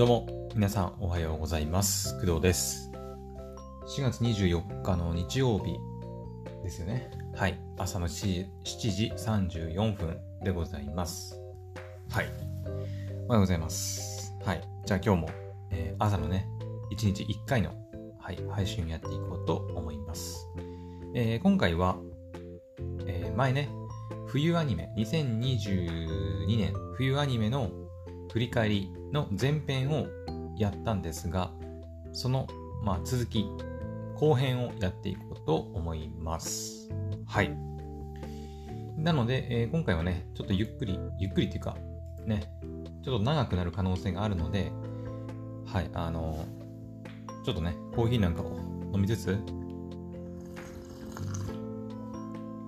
どうも、皆さんおはようございます。工藤です。4月24日の日曜日ですよね。はい。朝の7時 ,7 時34分でございます。はい。おはようございます。はい。じゃあ今日も、えー朝のね、1日1回の、はい、配信をやっていこうと思います。えー今回は、えー前ね、冬アニメ、2022年冬アニメの振り返りの前編をやったんですが、その、まあ、続き、後編をやっていこうと思います。はい。なので、えー今回はね、ちょっとゆっくり、ゆっくりっていうか、ね、ちょっと長くなる可能性があるので、はい、あのちょっとね、コーヒーなんかを飲みつつ、う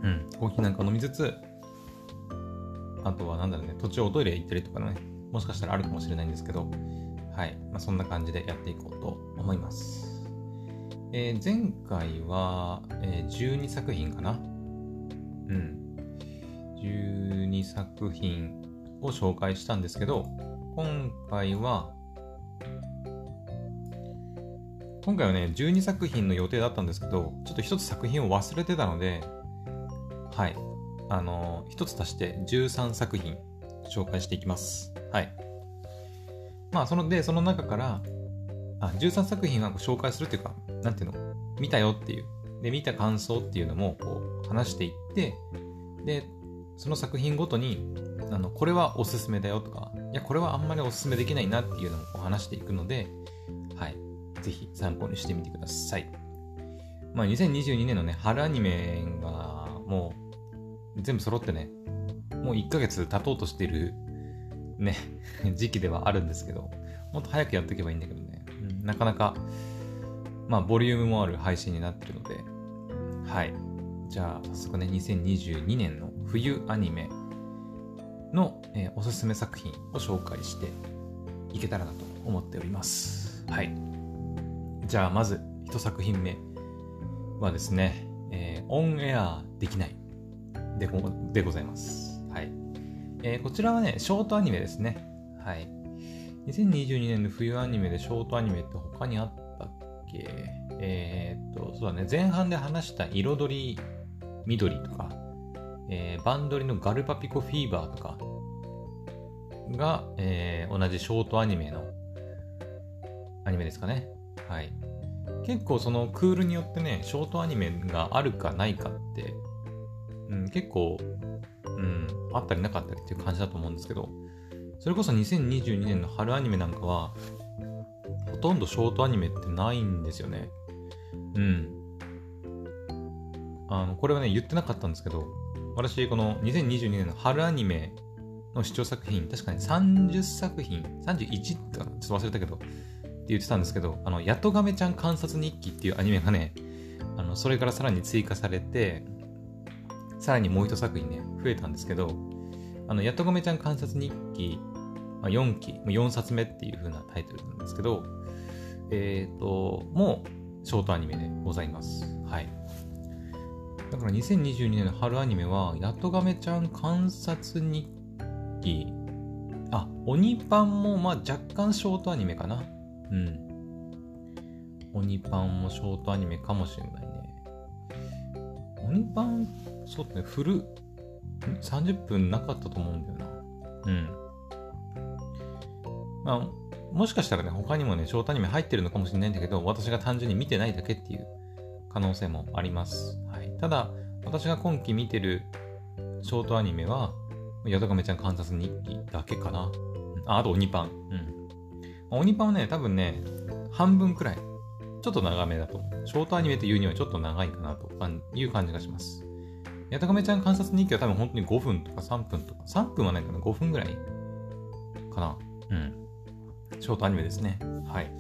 ん、コーヒーなんか飲みつつ、あとはなんだろうね、途中おトイレ行ったりとかね、もしかしたらあるかもしれないんですけど、はい、まあ、そんな感じでやっていこうと思います。えー前回は、えー12作品かな？うん。12作品を紹介したんですけど、今回は、今回はね、12作品の予定だったんですけど、ちょっと一つ作品を忘れてたので、はい。あのー一つ足して13作品紹介していきます。はい。まあ、その、で、その中から、あ、13作品は紹介するっていうか、なんていうの、見たよっていう。で、見た感想っていうのも、こう、話していって、で、その作品ごとに、あの、これはおすすめだよとか、いや、これはあんまりおすすめできないなっていうのもこう話していくので、はい。ぜひ参考にしてみてください。まあ、2022年のね、春アニメが、もう、全部揃ってね、もう1ヶ月経とうとしてる、ね、時期ではあるんですけど、もっと早くやっていけばいいんだけどね、うんなかなか、まあ、ボリュームもある配信になってるので、はい。じゃあ、早速ね、2022年の冬アニメの、えーおすすめ作品を紹介していけたらなと思っております。はい。じゃあ、まず、一作品目はですね、えーオンエアできないででございます。えーこちらはね、ショートアニメですね。はい。2022年の冬アニメでショートアニメって他にあったっけ？えーっと、そうだね、前半で話した彩り緑とか、えーバンドリのガルパピコフィーバーとかが、えー同じショートアニメのアニメですかね。はい。結構そのクールによってね、ショートアニメがあるかないかって、うん、結構、うん、あったりなかったりっていう感じだと思うんですけど、それこそ2022年の春アニメなんかは、ほとんどショートアニメってないんですよね。うん。あの、これはね、言ってなかったんですけど、私、この2022年の春アニメの視聴作品、確かに30作品、31ってちょっと忘れたけど、って言ってたんですけど、あの、ヤトガメちゃん観察日記っていうアニメがね、あの、それからさらに追加されて、さらにもう一作品ね、増えたんですけど、あの、ヤトガメちゃん観察日記、まあ、4期、4冊目っていう風なタイトルなんですけど、えっ、と、もう、ショートアニメでございます。はい。だから2022年の春アニメは、ヤトガメちゃん観察日記、あ、鬼パンも、まあ若干ショートアニメかな。うん。鬼パンもショートアニメかもしれないね。鬼パン、そうだね、フル、ん30分なかったと思うんだよな。うん。まあ、もしかしたらね、他にもね、ショートアニメ入ってるのかもしれないんだけど、私が単純に見てないだけっていう可能性もあります。はい。ただ、私が今期見てるショートアニメは、ヤドカメちゃん観察日記だけかな。うんあ、あと鬼パン。うん。まあ鬼パンはね、多分ね、半分くらい。ちょっと長めだと。ショートアニメというにはちょっと長いかなという感じがします。ヤトガメちゃん観察日記は多分本当に5分とか3分とか、3分はないかな、5分ぐらいかな。うん。ショートアニメですね。はい。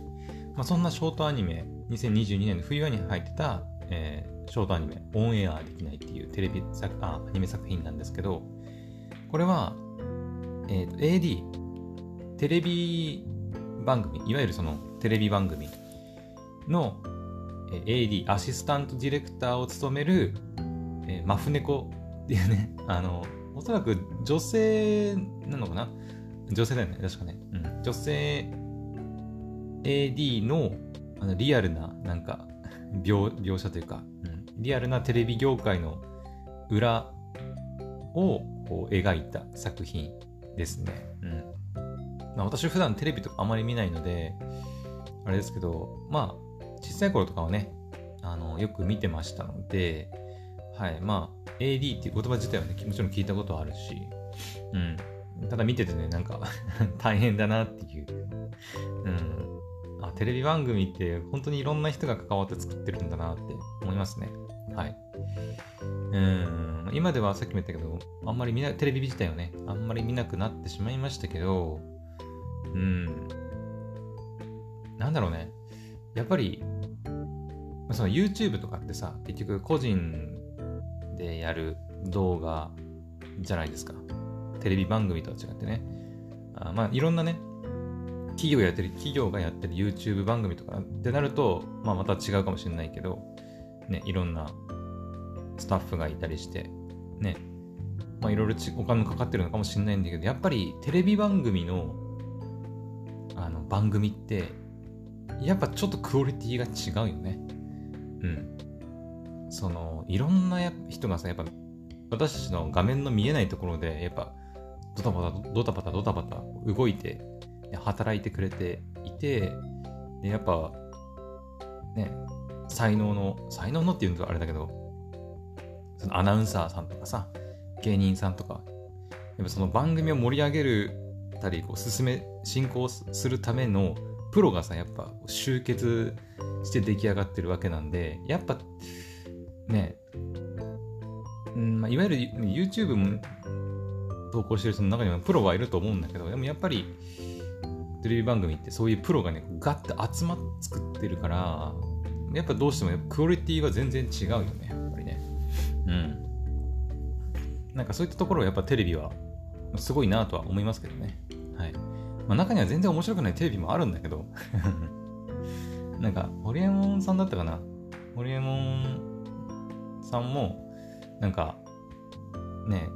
まあ、そんなショートアニメ、2022年の冬に入ってた、えーショートアニメ、オンエアできないっていうテレビ作あアニメ作品なんですけど、これは、えーと AD、テレビ番組、いわゆるそのテレビ番組の、えー AD、アシスタントディレクターを務める、えーマフネコっていうね、あの、おそらく女性なのかな？女性だよね、確かね。うん。女性 AD のあのリアルな、なんか 描、描写というか、うん、リアルなテレビ業界の裏をこう描いた作品ですね。うん。まあ、私普段テレビとかあまり見ないので、あれですけど、まあ、小さい頃とかはね、あの、よく見てましたので、はい、まあ、AD っていう言葉自体はね、もちろん聞いたことあるし、うん。ただ見ててね、なんか 大変だなっていう。うん。あ、テレビ番組って本当にいろんな人が関わって作ってるんだなって思いますね。はい。うん。今ではさっきも言ったけど、あんまり見な、テレビ自体をね、あんまり見なくなってしまいましたけど、うん。なんだろうね。やっぱり、その YouTube とかってさ、結局個人でやる動画じゃないですか。テレビ番組とは違ってね。あまあ、いろんなね、企業やってる、企業がやってる YouTube 番組とかってなると、まあ、また違うかもしれないけど、ね、いろんなスタッフがいたりして、ね、まあ、いろいろお金もかかってるのかもしれないんだけど、やっぱりテレビ番組の、あの、番組って、やっぱちょっとクオリティが違うよね。うん。その、いろんな人がさ、やっぱ、私たちの画面の見えないところで、やっぱ、ドタバタ、ドタバタ、ドタバタ動いて、働いてくれていて、でやっぱ、ね、才能の、才能のって言うのとあれだけど、そのアナウンサーさんとかさ、芸人さんとか、やっぱその番組を盛り上げるたり、こう進め、進行するためのプロがさ、やっぱ集結して出来上がってるわけなんで、やっぱ、ね、うんまあ、いわゆる YouTube も投稿してる人の中にはプロはいると思うんだけど、でもやっぱり、テレビ番組ってそういうプロがね、ガッて集まって作ってるから、やっぱどうしてもクオリティは全然違うよね、やっぱりね。うん。なんかそういったところはやっぱテレビはすごいなとは思いますけどね。はい。まあ、中には全然面白くないテレビもあるんだけど、なんか、ホリエモンさんだったかな？ホリエモンさんも、なんか、ね、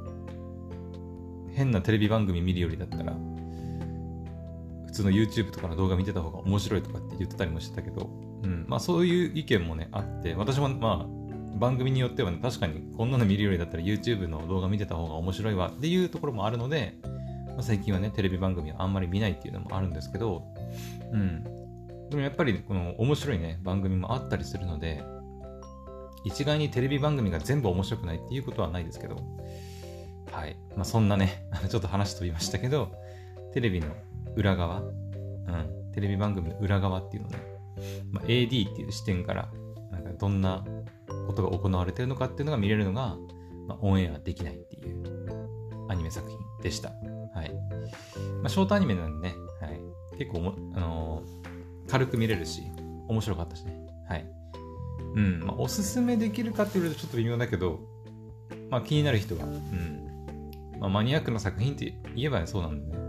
変なテレビ番組見るよりだったら、普通の YouTube とかの動画見てた方が面白いとかって言ってたりもしてたけど、うん、まあそういう意見もね、あって、私もまあ、番組によってはね、確かにこんなの見るよりだったら YouTube の動画見てた方が面白いわっていうところもあるので、まあ、最近はね、テレビ番組はあんまり見ないっていうのもあるんですけど、うん。でもやっぱりこの面白いね、番組もあったりするので、一概にテレビ番組が全部面白くないっていうことはないですけど、はい。まあそんなね、ちょっと話飛びましたけど、テレビの裏側、うん、テレビ番組の裏側っていうのね、まあ、AD っていう視点から、なんかどんなことが行われてるのかっていうのが見れるのが、まあ、オンエアできないっていうアニメ作品でした。はい。まあ、ショートアニメなんでね、はい、結構あのー、軽く見れるし、面白かったしね。はい。うん、まあ、おすすめできるかっていうとちょっと微妙だけど、まあ、気になる人は、うん。まあ、マニアックな作品って言えばそうなんでね。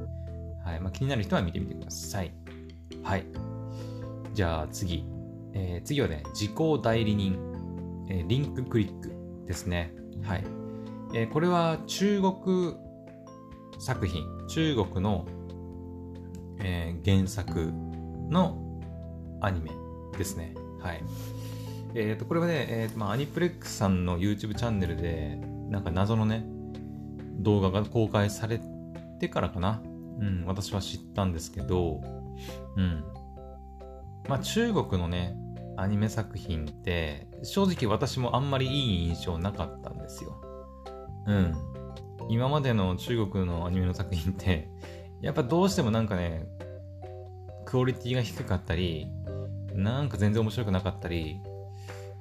はい。まあ、気になる人は見てみてください。はい。じゃあ次。えー、次はね、時効代理人、えー、リンククリックですね。はい。えー、これは中国作品、中国の、えー、原作のアニメですね。はい。えっ、ー、と、これはね、えーまあ、アニプレックスさんの YouTube チャンネルで、なんか謎のね、動画が公開されてからかな。うん、私は知ったんですけど、うん。まあ、中国のね、アニメ作品って、正直私もあんまりいい印象なかったんですよ。うん。今までの中国のアニメの作品って、やっぱどうしてもなんかね、クオリティが低かったり、なんか全然面白くなかったり、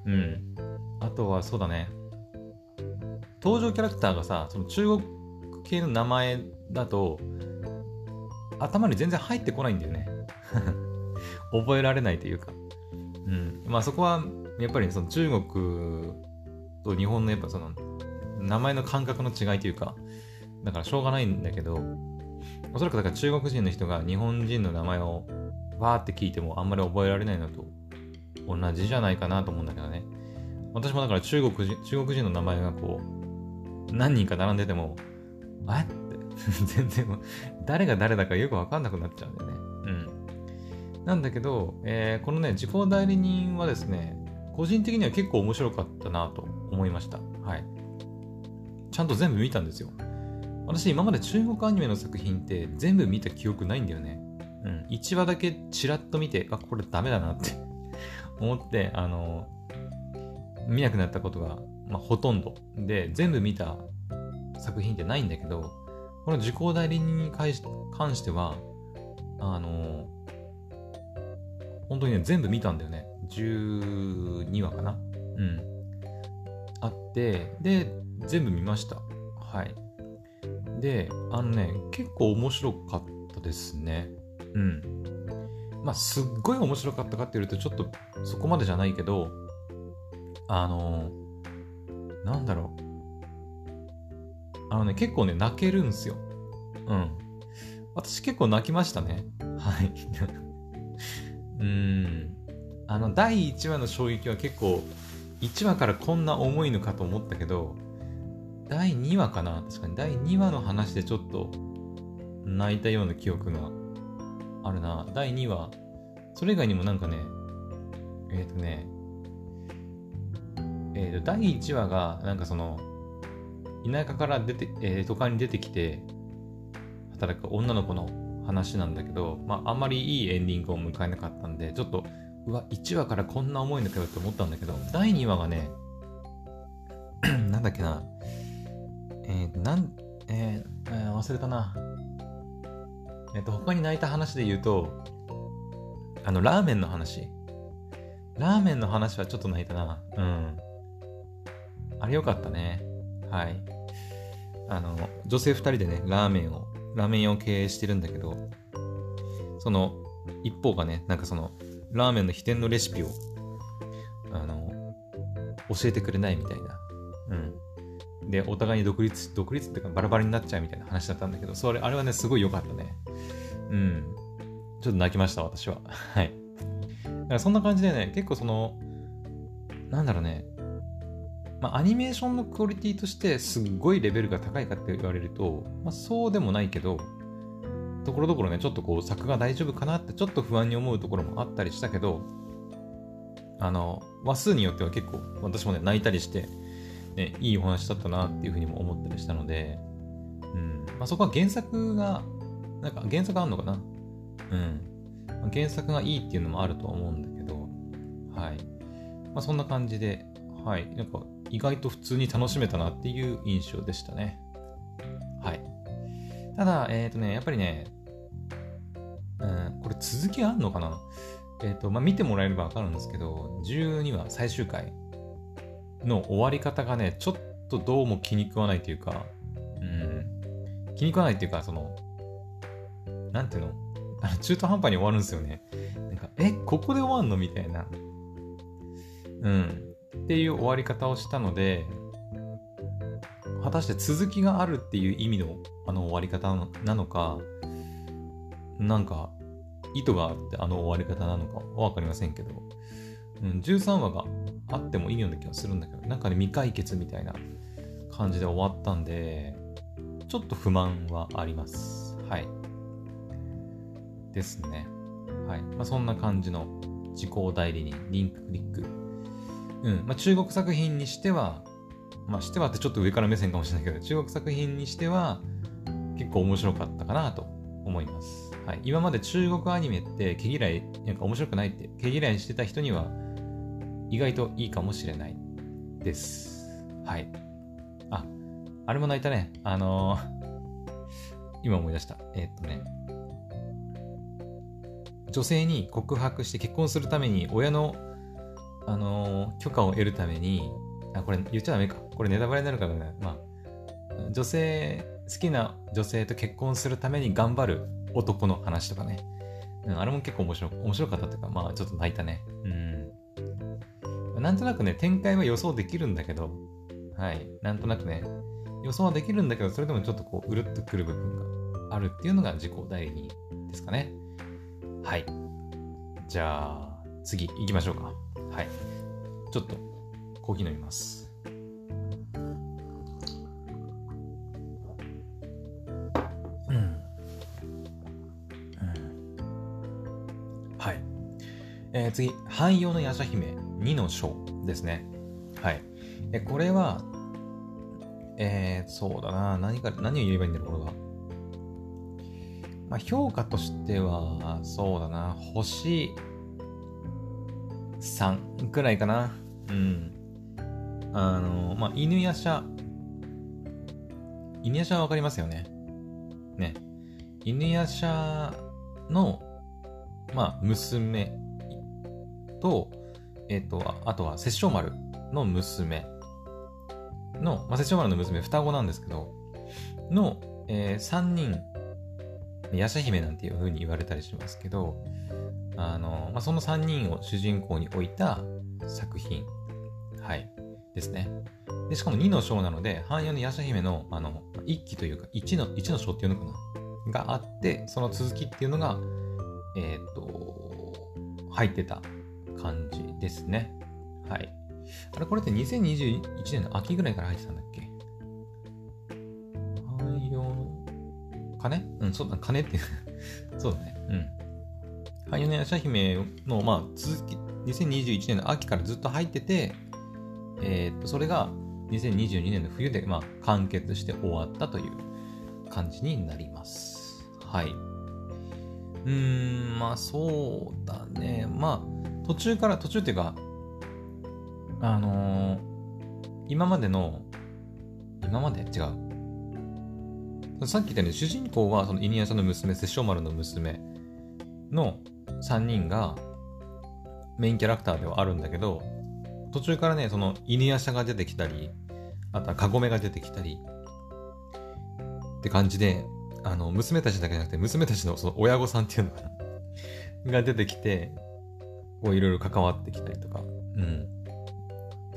うん。あとはそうだね、登場キャラクターがさ、その中国系の名前だと、頭に全然入ってこないんだよね。覚えられないというか。うん。まあそこは、やっぱりその中国と日本のやっぱその名前の感覚の違いというか、だからしょうがないんだけど、おそらくだから中国人の人が日本人の名前をわーって聞いてもあんまり覚えられないのと同じじゃないかなと思うんだけどね。私もだから中国人、中国人の名前がこう、何人か並んでても、えって全然、誰が誰だかよくわかんなくなっちゃうんだよね。うん。なんだけど、えー、このね、時効代理人はですね、個人的には結構面白かったなと思いました。はい。ちゃんと全部見たんですよ。私、今まで中国アニメの作品って全部見た記憶ないんだよね。うん。1話だけチラッと見て、あ、これダメだなって思って、あの、見なくなったことが、まあ、ほとんど。で、全部見た作品ってないんだけど、この受講代理人に関しては、あの、本当にね、全部見たんだよね。12話かなうん。あって、で、全部見ました。はい。で、あのね、結構面白かったですね。うん。まあ、すっごい面白かったかっていうと、ちょっとそこまでじゃないけど、あのー、なんだろう。あのね、結構ね、泣けるんすよ。うん。私結構泣きましたね。はい。うん。あの、第1話の衝撃は結構、1話からこんな重いのかと思ったけど、第2話かな？確かに第2話の話でちょっと泣いたような記憶があるな。第2話、それ以外にもなんかね、えっ、ー、とね、えっ、ー、と、第1話が、なんかその、田舎から出て、えー、都会に出てきて、働く女の子の話なんだけど、まあ、あんまりいいエンディングを迎えなかったんで、ちょっと、うわ、1話からこんな重いのかよって思ったんだけど、第2話がね、なんだっけな、えー、なん、えー、えー、忘れたな。えっ、と、他に泣いた話で言うと、あの、ラーメンの話。ラーメンの話はちょっと泣いたな。うん。あれよかったね。はい。あの、女性2人でね、ラーメンを、ラーメン屋を経営してるんだけど、その、一方がね、なんかその、ラーメンの秘伝のレシピを、あの、教えてくれないみたいな。うん。で、お互いに独立、独立っていうかバラバラになっちゃうみたいな話だったんだけど、それ、あれはね、すごい良かったね。うん。ちょっと泣きました、私は。はい。だからそんな感じでね、結構その、なんだろうね、まあ、アニメーションのクオリティとしてすっごいレベルが高いかって言われると、まあ、そうでもないけど、ところどころね、ちょっとこう、作が大丈夫かなってちょっと不安に思うところもあったりしたけど、あの、話数によっては結構、私もね、泣いたりして、ね、いいお話だったなっていうふうにも思ったりしたので、うん、まあ、そこは原作が、なんか原作あんのかな？うん。まあ原作がいいっていうのもあると思うんだけど、はい。まあ、そんな感じで、はい。なんか、意外と普通に楽しめたなっていう印象でしたね。はい。ただ、えっ、ー、とね、やっぱりね、うん、これ続きあんのかな？えっ、ー、と、まあ、見てもらえればわかるんですけど、12話最終回の終わり方がね、ちょっとどうも気に食わないというか、うん、気に食わないっていうか、その、なんていうの？中途半端に終わるんですよね。なんか、え、ここで終わんの？みたいな。うん。っていう終わり方をしたので、果たして続きがあるっていう意味のあの終わり方なのか、なんか意図があってあの終わり方なのかわかりませんけど、うん、13話があってもいいような気がするんだけど、なんかね、未解決みたいな感じで終わったんで、ちょっと不満はあります。はい。ですね。はい。まあ、そんな感じの時効代理人、リンククリックうんまあ、中国作品にしては、まあ、してはってちょっと上から目線かもしれないけど、中国作品にしては結構面白かったかなと思います。はい、今まで中国アニメって毛嫌い、なんか面白くないって毛嫌いしてた人には意外といいかもしれないです。はい。あ、あれも泣いたね。あのー、今思い出した。えー、っとね、女性に告白して結婚するために親のあのー、許可を得るために、あ、これ言っちゃダメか。これネタバレになるからね。まあ、女性、好きな女性と結婚するために頑張る男の話とかね。うん、あれも結構面白面白かったというか、まあちょっと泣いたね。うん。なんとなくね、展開は予想できるんだけど、はい。なんとなくね、予想はできるんだけど、それでもちょっとこう、うるっとくる部分があるっていうのが自己代理ですかね。はい。じゃあ、次行きましょうか。はい。ちょっとコーヒー飲みます。うん。うん。はい。えー、次、汎用の夜叉姫2の章ですね。はい。え、これは、えー、そうだな。何か、何を言えばいいんだろう、これは。まあ、評価としては、そうだな。星3くらいかな。うん。あの、まあ、犬夜叉。犬夜叉はわかりますよね。ね。犬夜叉の、まあ、娘と、えっ、ー、と、あとは、摂政丸の娘。の、まあ、摂政丸の娘、双子なんですけど、の、えー、3人、ヤシャ姫なんていう風に言われたりしますけど、あの、まあ、その3人を主人公に置いた作品、はい、ですね。で、しかも2の章なので、汎用のヤシャ姫の、あの、1期というか、1の、1の章っていうのかな？があって、その続きっていうのが、えっ、ー、と、入ってた。感じですね。はい。あれ、これって2021年の秋ぐらいから入ってたんだっけ？汎用金うん、そうだ、金って そうだね。うん。汎用のヤシャ姫の、まあ、続き、2021年の秋からずっと入ってて、えー、っと、それが2022年の冬で、まあ、完結して終わったという感じになります。はい。うーん、まあ、そうだね。まあ、途中から、途中っていうか、あのー、今までの、今まで？違う。さっき言ったように、主人公は、その、イニアさんの娘、摂政丸の娘の3人が、メインキャラクターではあるんだけど、途中からね、その、犬夜叉が出てきたり、あとはカゴメが出てきたり、って感じで、あの、娘たちだけじゃなくて、娘たちのその親御さんっていうのかな？が出てきて、こういろいろ関わってきたりとか、うん。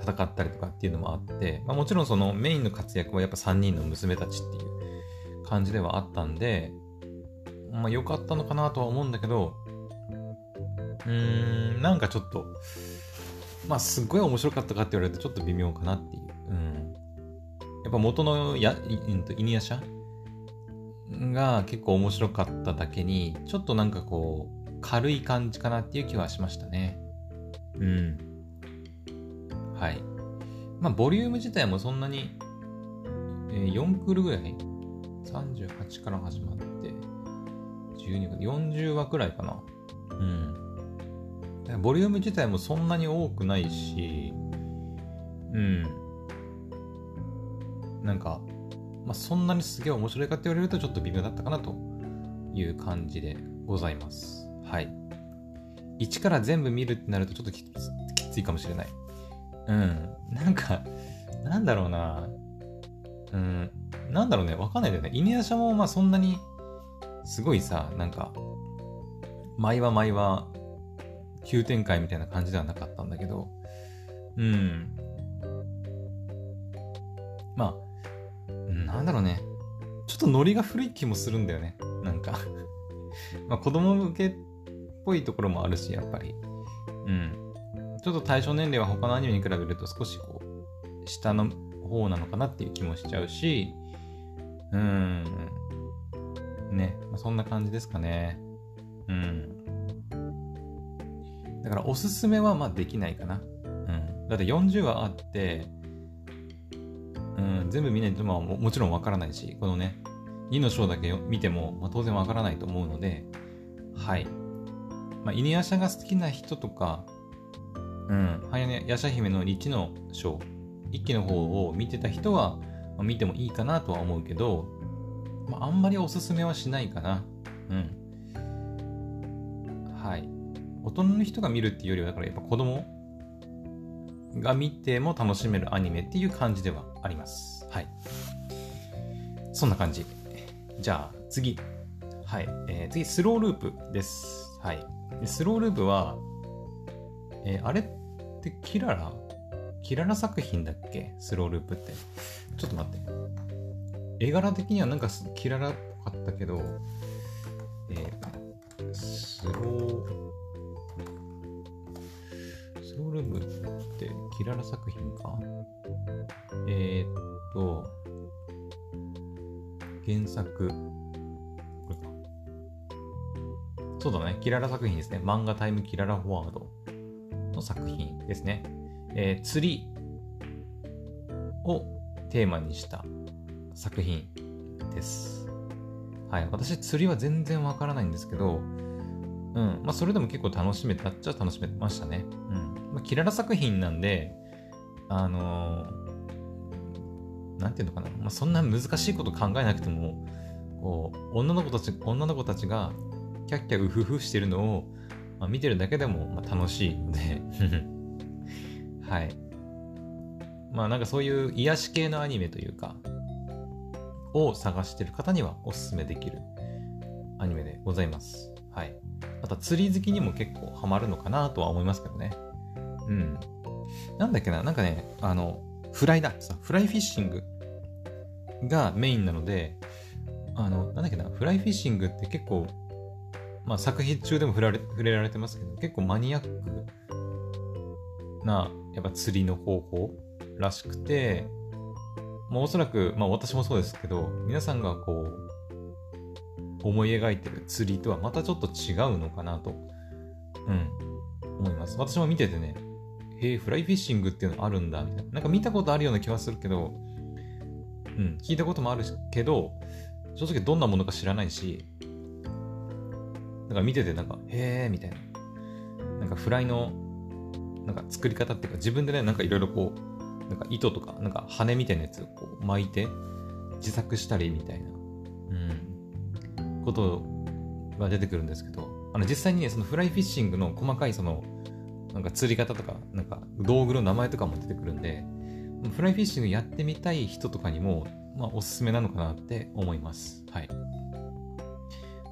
戦ったりとかっていうのもあって、まあもちろんそのメインの活躍はやっぱ3人の娘たちっていう感じではあったんで、まあ良かったのかなとは思うんだけど、うーん、なんかちょっと、まあすっごい面白かったかって言われるとちょっと微妙かなっていう。うん。やっぱ元のや、イニアシャが結構面白かっただけに、ちょっとなんかこう、軽い感じかなっていう気はしましたね。うん。はい。まあ、ボリューム自体もそんなに、えー、4クールぐらい ?38 から始まって、12か、40話くらいかな。うん。ボリューム自体もそんなに多くないし、うん。なんか、まあ、そんなにすげえ面白いかって言われるとちょっと微妙だったかなという感じでございます。はい。一から全部見るってなるとちょっときついかもしれない。うん。なんか、なんだろうな。うん。なんだろうね。わかんないんだよね。犬夜叉もまあそんなに、すごいさ、なんか、毎話毎話、急展開みたいな感じではなかったんだけど、うん。まあ、なんだろうね。ちょっとノリが古い気もするんだよね。なんか まあ子供向けっぽいところもあるし、やっぱり。うん。ちょっと対象年齢は他のアニメに比べると少しこう、下の方なのかなっていう気もしちゃうし、うん。ね。まあ、そんな感じですかね。うん。だからおすすめはまあできないかな。うん。だって40話あって、うん、全部見ないと、まあも、もちろんわからないし、このね、2の章だけ見ても、まあ、当然わからないと思うので、はい。まあ、犬夜叉が好きな人とか、うん、はやね、夜叉姫の1の章、1期の方を見てた人は、まあ、見てもいいかなとは思うけど、まあ、あんまりおすすめはしないかな。うん。はい。大人の人が見るっていうよりは、だからやっぱ子供が見ても楽しめるアニメっていう感じではあります。はい。そんな感じ。じゃあ次。はい。えー、次、スローループです。はい。スローループは、えー、あれってキララ？キララ作品だっけ？スローループって。ちょっと待って。絵柄的にはなんかキララっぽかったけど、えー、スロー、スロールームってキララ作品か？えー、っと、原作、そうだね、キララ作品ですね。漫画タイムキララフォワードの作品ですね。えー、釣りをテーマにした作品です。はい。私、釣りは全然わからないんですけど、うん。まあ、それでも結構楽しめたっちゃ楽しめましたね。うん。まあ、キララ作品なんで、あのー、なんていうのかな。まあ、そんな難しいこと考えなくても、こう、女の子たち、女の子たちが、キャッキャウフフしてるのを、まあ、見てるだけでも、まあ、楽しいので はい。まあなんかそういう癒し系のアニメというか、を探してる方にはおすすめできるアニメでございます。はい。また釣り好きにも結構ハマるのかなとは思いますけどね。うん。なんだっけな、なんかね、あの、フライだ。フライフィッシングがメインなので、あの、なんだっけな、フライフィッシングって結構、まあ作品中でも触れ触れられてますけど、結構マニアックな、やっぱ釣りの方法らしくて、まあ、おそらく、まあ私もそうですけど、皆さんがこう、思い描いてる釣りとはまたちょっと違うのかなと、うん、思います。私も見ててね、へえ、フライフィッシングっていうのあるんだ、みたいな。なんか見たことあるような気はするけど、うん、聞いたこともあるけど、正直どんなものか知らないし、だから見ててなんか、へえ、みたいな。なんかフライの、なんか作り方っていうか、自分でね、なんかいろいろこう、なんか糸とか、なんか羽みたいなやつをこう巻いて自作したりみたいな、うん、ことが出てくるんですけど、あの実際にね、そのフライフィッシングの細かいその、なんか釣り方とか、なんか道具の名前とかも出てくるんで、フライフィッシングやってみたい人とかにも、まあおすすめなのかなって思います。はい。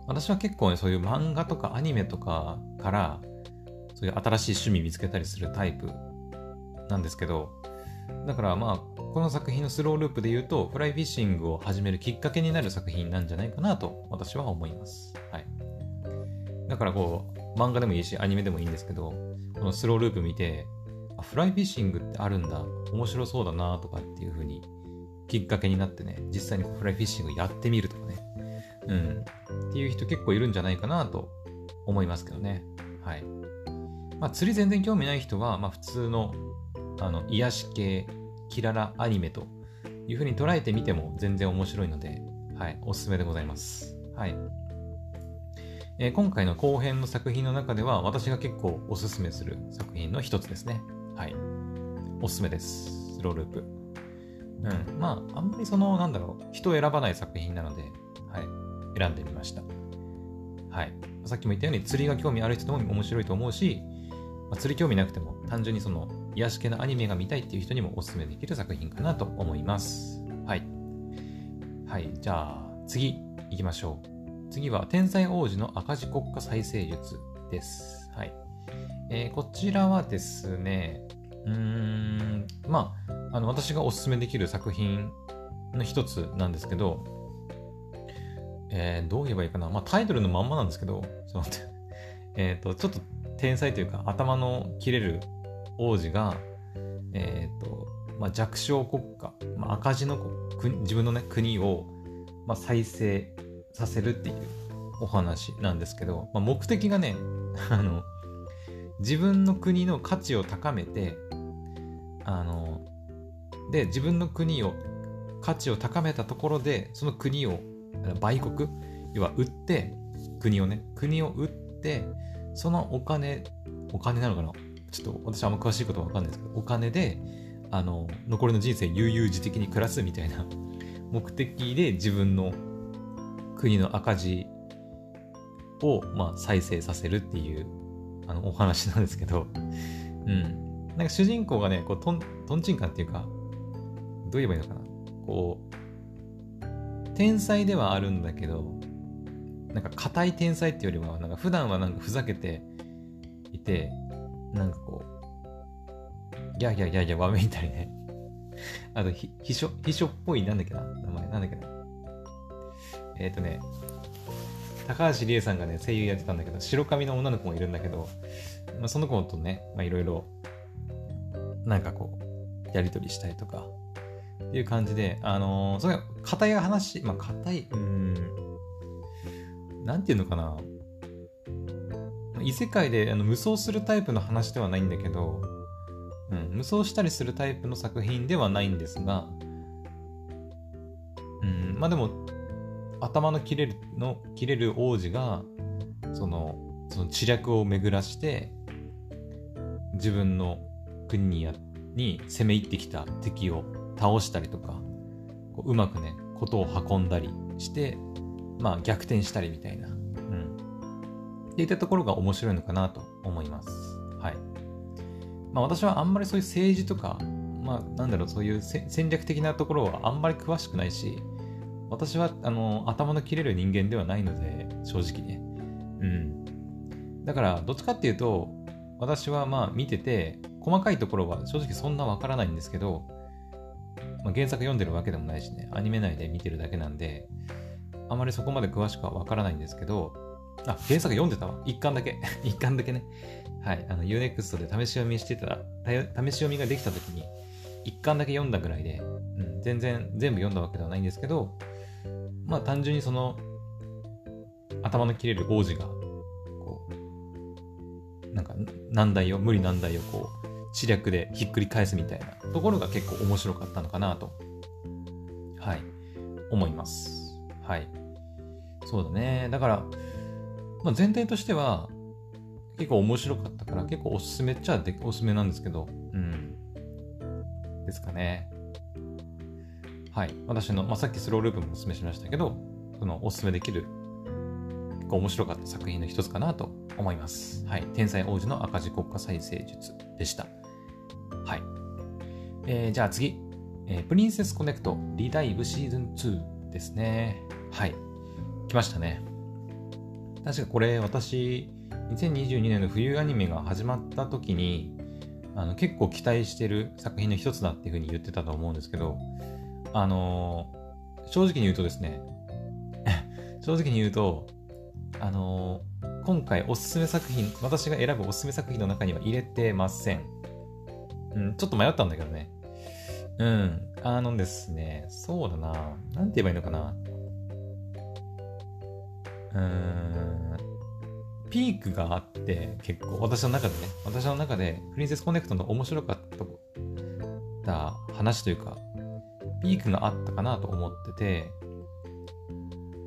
私は結構ね、そういう漫画とかアニメとかから、そういう新しい趣味見つけたりするタイプなんですけど、だからまあ、この作品のスローループで言うと、フライフィッシングを始めるきっかけになる作品なんじゃないかなと私は思います。はい。だからこう、漫画でもいいし、アニメでもいいんですけど、このスローループ見て、あフライフィッシングってあるんだ、面白そうだなとかっていう風にきっかけになってね、実際にフライフィッシングやってみるとかね、うん、っていう人結構いるんじゃないかなと思いますけどね。はい。まあ、釣り全然興味ない人は、まあ、普通のあの癒し系キララアニメというふうに捉えてみても全然面白いので、はい、おすすめでございます。はい。えー、今回の後編の作品の中では私が結構おすすめする作品の一つですね。はい。おすすめです。スローループ。うん。まあ、あんまりその、なんだろう、人を選ばない作品なので、はい。選んでみました。はい。さっきも言ったように釣りが興味ある人でも面白いと思うし、まあ、釣り興味なくても単純にその癒し系のアニメが見たいっていう人にもおすすめできる作品かなと思います。はい。はい、じゃあ次行きましょう。次は天才王子の赤字国家再生術です。はい。えー、こちらはですね、うーん、まあ、あの私がおすすめできる作品の一つなんですけど、えー、どう言えばいいかな。まあ、タイトルのまんまなんですけど、ちょっと待って。えっ、と、ちょっと天才というか頭の切れる王子が、えーとまあ、弱小国家、まあ、赤字の国自分の、ね、国を、まあ、再生させるっていうお話なんですけど、まあ、目的がね あの自分の国の価値を高めてあので自分の国を価値を高めたところでその国を売国？要は売って国をね国を売ってそのお金、お金なのかな？ちょっと私あんま詳しいことわかんないですけど、お金で、あの、残りの人生悠々自適に暮らすみたいな 目的で自分の国の赤字を、まあ、再生させるっていうあのお話なんですけど、うん。なんか主人公がね、こうとん、とんちんかんっていうか、どう言えばいいのかな？こう、天才ではあるんだけど、なんか硬い天才っていうよりは、なんか普段はなんかふざけていて、なんかこう、ギャーギャーギャーギャーわめいたりね。あと、秘書、秘書っぽい、なんだっけな名前、なんだっけなえっ、ー、とね、高橋理恵さんがね、声優やってたんだけど、白髪の女の子もいるんだけど、まあ、その子とね、いろいろ、なんかこう、やりとりしたりとか、っていう感じで、あのー、それ、硬い話、まあ、硬い、うん、なんていうのかな。異世界であの無双するタイプの話ではないんだけど、うん、無双したりするタイプの作品ではないんですが、うん、まあでも、頭の切れるの切れる王子が、その、その知略を巡らして、自分の国にやに攻め入ってきた敵を倒したりとか、こううまくね、ことを運んだりして、まあ逆転したりみたいな、うん。っていったところが面白いのかなと思います。はい。まあ私はあんまりそういう政治とか、まあなんだろう、そういう戦略的なところはあんまり詳しくないし、私はあの頭の切れる人間ではないので、正直ね。うん。だから、どっちかっていうと、私はまあ見てて、細かいところは正直そんなわからないんですけど、まあ、原作読んでるわけでもないしね、アニメ内で見てるだけなんで、あまりそこまで詳しくはわからないんですけど、あ、原作読んでたわ。一巻だけ。一巻だけね。はい。あの、Unext で試し読みしてた、試し読みができた時に、一巻だけ読んだぐらいで、うん、全然全部読んだわけではないんですけど、まあ単純にその、頭の切れる王子が、こう、なんか難題を、無理難題をこう、知略でひっくり返すみたいなところが結構面白かったのかなと、はい、思います。はい。そうだね。だから、まあ、全体としては結構面白かったから結構おすすめっちゃでおすすめなんですけど、うん。ですかね。はい。私の、まあ、さっきスローループもおすすめしましたけど、そのおすすめできる、結構面白かった作品の一つかなと思います。はい。天才王子の赤字国家再生術でした。はい。えー、じゃあ次、えー、プリンセスコネクトリダイブシーズン2ですね。はい。来ましたね。確かこれ私、2022年の冬アニメが始まった時に、あの結構期待してる作品の一つだっていうふうに言ってたと思うんですけど、あのー、正直に言うとですね、正直に言うと、あのー、今回おすすめ作品、私が選ぶおすすめ作品の中には入れてません。うん、ちょっと迷ったんだけどね。うん、あのですね、そうだな。なんて言えばいいのかな。うーん、ピークがあって、結構、私の中でね、私の中で、プリンセスコネクトの面白かった話というか、ピークがあったかなと思ってて、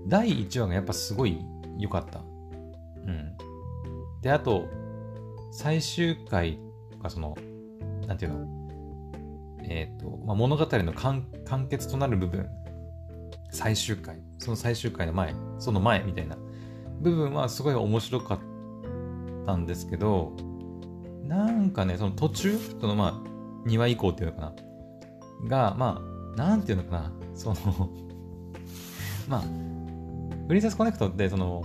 第1話がやっぱすごい良かった。うん。で、あと、最終回とか、その、なんていうの、えっ、ー、と、まあ、物語の完結となる部分、最終回、その最終回の前、その前みたいな。部分はすごい面白かったんですけど、なんかね、その途中、そのまあ、2話以降っていうのかな、が、まあ、なんていうのかな、そのまあ、プリンセスコネクトって、その、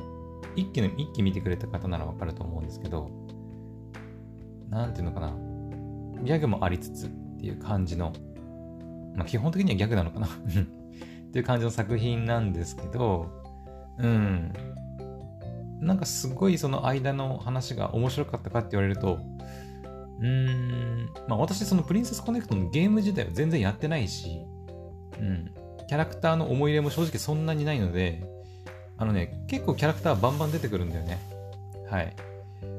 一気の、一気見てくれた方ならわかると思うんですけど、なんていうのかな、ギャグもありつつっていう感じの、まあ基本的にはギャグなのかな っていう感じの作品なんですけど、うん。なんかすごいその間の話が面白かったかって言われると、うーん、まあ私そのプリンセスコネクトのゲーム自体は全然やってないし、うん。キャラクターの思い入れも正直そんなにないので、あのね、結構キャラクターバンバン出てくるんだよね。はい。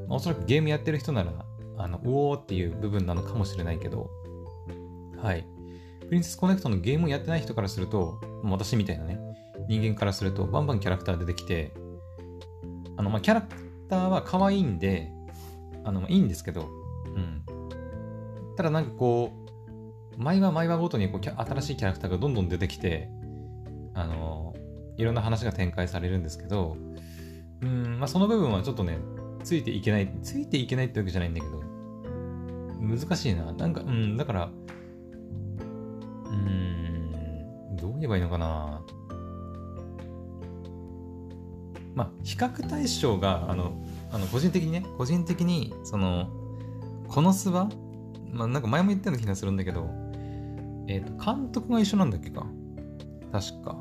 まあ、おそらくゲームやってる人なら、あの、うおーっていう部分なのかもしれないけど、はい。プリンセスコネクトのゲームをやってない人からすると、私みたいなね、人間からすると、バンバンキャラクター出てきて、あの、まあ、キャラクターは可愛いんで、あの、いいんですけど、うん。ただなんかこう、毎話毎話ごとにこう新しいキャラクターがどんどん出てきて、あのいろんな話が展開されるんですけど、うん、まあその部分はちょっとね、ついていけない、ついていけないってわけじゃないんだけど、難しいな。なんか、うん、だから、うん、どう言えばいいのかな。まあ、比較対象が、あの、あの個人的にね、個人的に、その、このスバまあ、なんか前も言ったような気がするんだけど、えっ、ー、と、監督が一緒なんだっけか確か。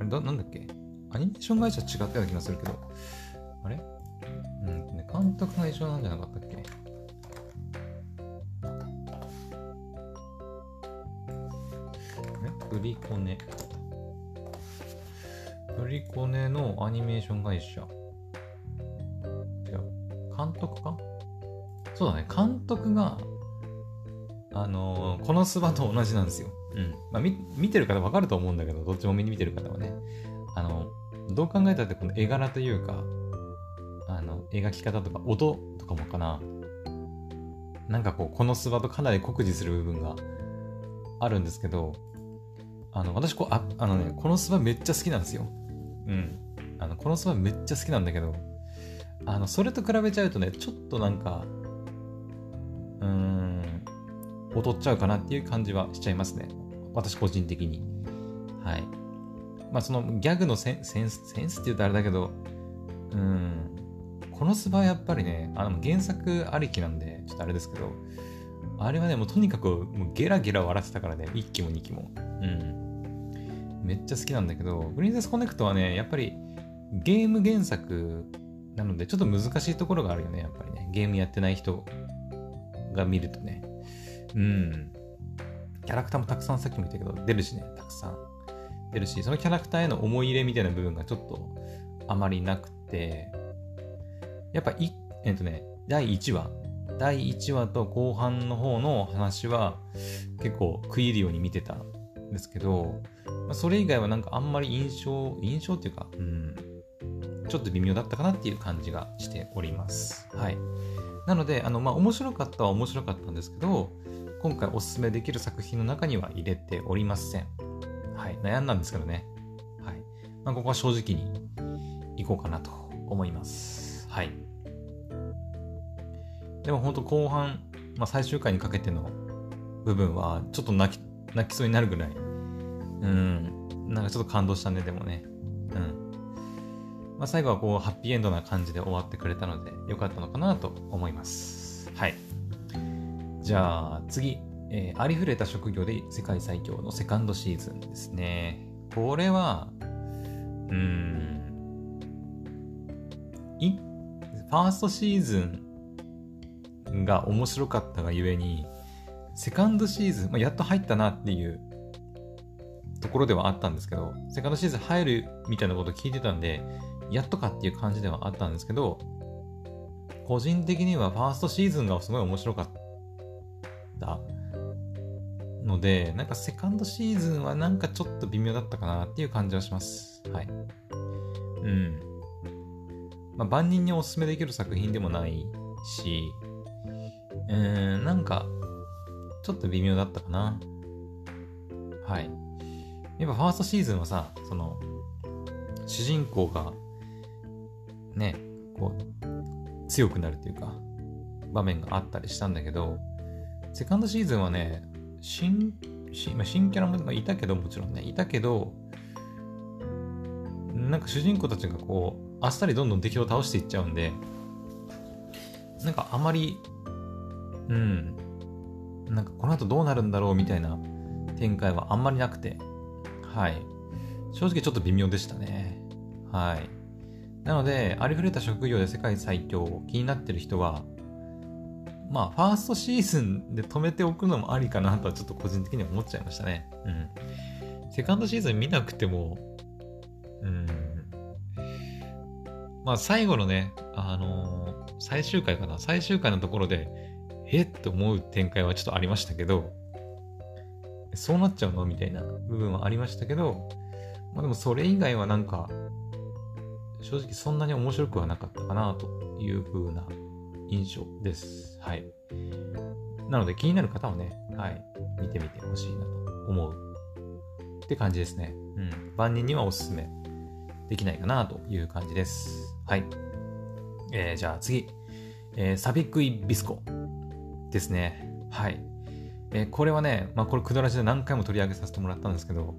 あれだ、なんだっけ？アニメーション会社違ったような気がするけど。あれ？うん、監督が一緒なんじゃなかったっけね、プリコネ。プリコネのアニメーション会社。監督か？そうだね、監督が、あのー、このスバと同じなんですよ。うん。まあ、見てる方わかると思うんだけど、どっちも見てる方はね。あの、どう考えたってこの絵柄というか、あの、描き方とか、音とかもかな。なんかこう、このスバとかなり酷似する部分があるんですけど、あの、私こう、ああのね、このスバめっちゃ好きなんですよ。うん。あの、このスバめっちゃ好きなんだけど、あの、それと比べちゃうとね、ちょっとなんか、うーん、劣っちゃうかなっていう感じはしちゃいますね。私個人的に。はい。まあそのギャグのセンス、センスって言うとあれだけど、うん、このスバはやっぱりね、あの原作ありきなんで、ちょっとあれですけど、あれはね、もうとにかくもうゲラゲラ笑ってたからね、1期も2期も。うん。めっちゃ好きなんだけど、プリンセスコネクトはね、やっぱりゲーム原作なので、ちょっと難しいところがあるよね、やっぱりね。ゲームやってない人が見るとね。うん。キャラクターもたくさんさっきも言ったけど、出るしね、たくさん出るし、そのキャラクターへの思い入れみたいな部分がちょっとあまりなくて、やっぱい、えっとね、第1話、第1話と後半の方の話は結構食い入るように見てたんですけど、まあ、それ以外はなんかあんまり印象、印象っていうか、うん、ちょっと微妙だったかなっていう感じがしております。はい。なので、あの、まあ、面白かったは面白かったんですけど、今回おすすめできる作品の中には入れておりません。はい。悩んだんですけどね。はい。まあ、ここは正直にいこうかなと思います。はい。でも本当後半、まあ、最終回にかけての部分はちょっと泣き泣きそうになるぐらい、うん、なんかちょっと感動したね、でもね。うん。まあ、最後はこう、ハッピーエンドな感じで終わってくれたので、よかったのかなと思います。はい。じゃあ、次。えー、ありふれた職業で世界最強のセカンドシーズンですね。これは、うん、い、ファーストシーズンが面白かったがゆえに、セカンドシーズン、まあ、やっと入ったなっていうところではあったんですけど、セカンドシーズン入るみたいなこと聞いてたんで、やっとかっていう感じではあったんですけど、個人的にはファーストシーズンがすごい面白かったので、なんかセカンドシーズンはなんかちょっと微妙だったかなっていう感じはします。はい。うん。まあ、万人におすすめできる作品でもないし、うーん、なんか、ちょっと微妙だったかな。はい。やっぱファーストシーズンはさ、その、主人公がね、こう、強くなるというか、場面があったりしたんだけど、セカンドシーズンはね、新、新,、まあ、新キャラもいたけど、もちろんね、いたけど、なんか主人公たちがこう、あっさりどんどん敵を倒していっちゃうんで、なんかあまり、うん、なんかこの後どうなるんだろうみたいな展開はあんまりなくて、はい。正直ちょっと微妙でしたね。はい。なので、ありふれた職業で世界最強を気になってる人は、まあ、ファーストシーズンで止めておくのもありかなとはちょっと個人的に思っちゃいましたね。うん。セカンドシーズン見なくても、うん。まあ、最後のね、あのー、最終回かな。最終回のところで、え？って思う展開はちょっとありましたけど、そうなっちゃうの？みたいな部分はありましたけど、まあでもそれ以外はなんか、正直そんなに面白くはなかったかなという風な印象です。はい。なので気になる方はね、はい、見てみてほしいなと思うって感じですね。うん。万人にはおすすめできないかなという感じです。はい。えー、じゃあ次。えー、サビクイビスコですね。はい。えー、これはね、まあこれくだらしで何回も取り上げさせてもらったんですけど、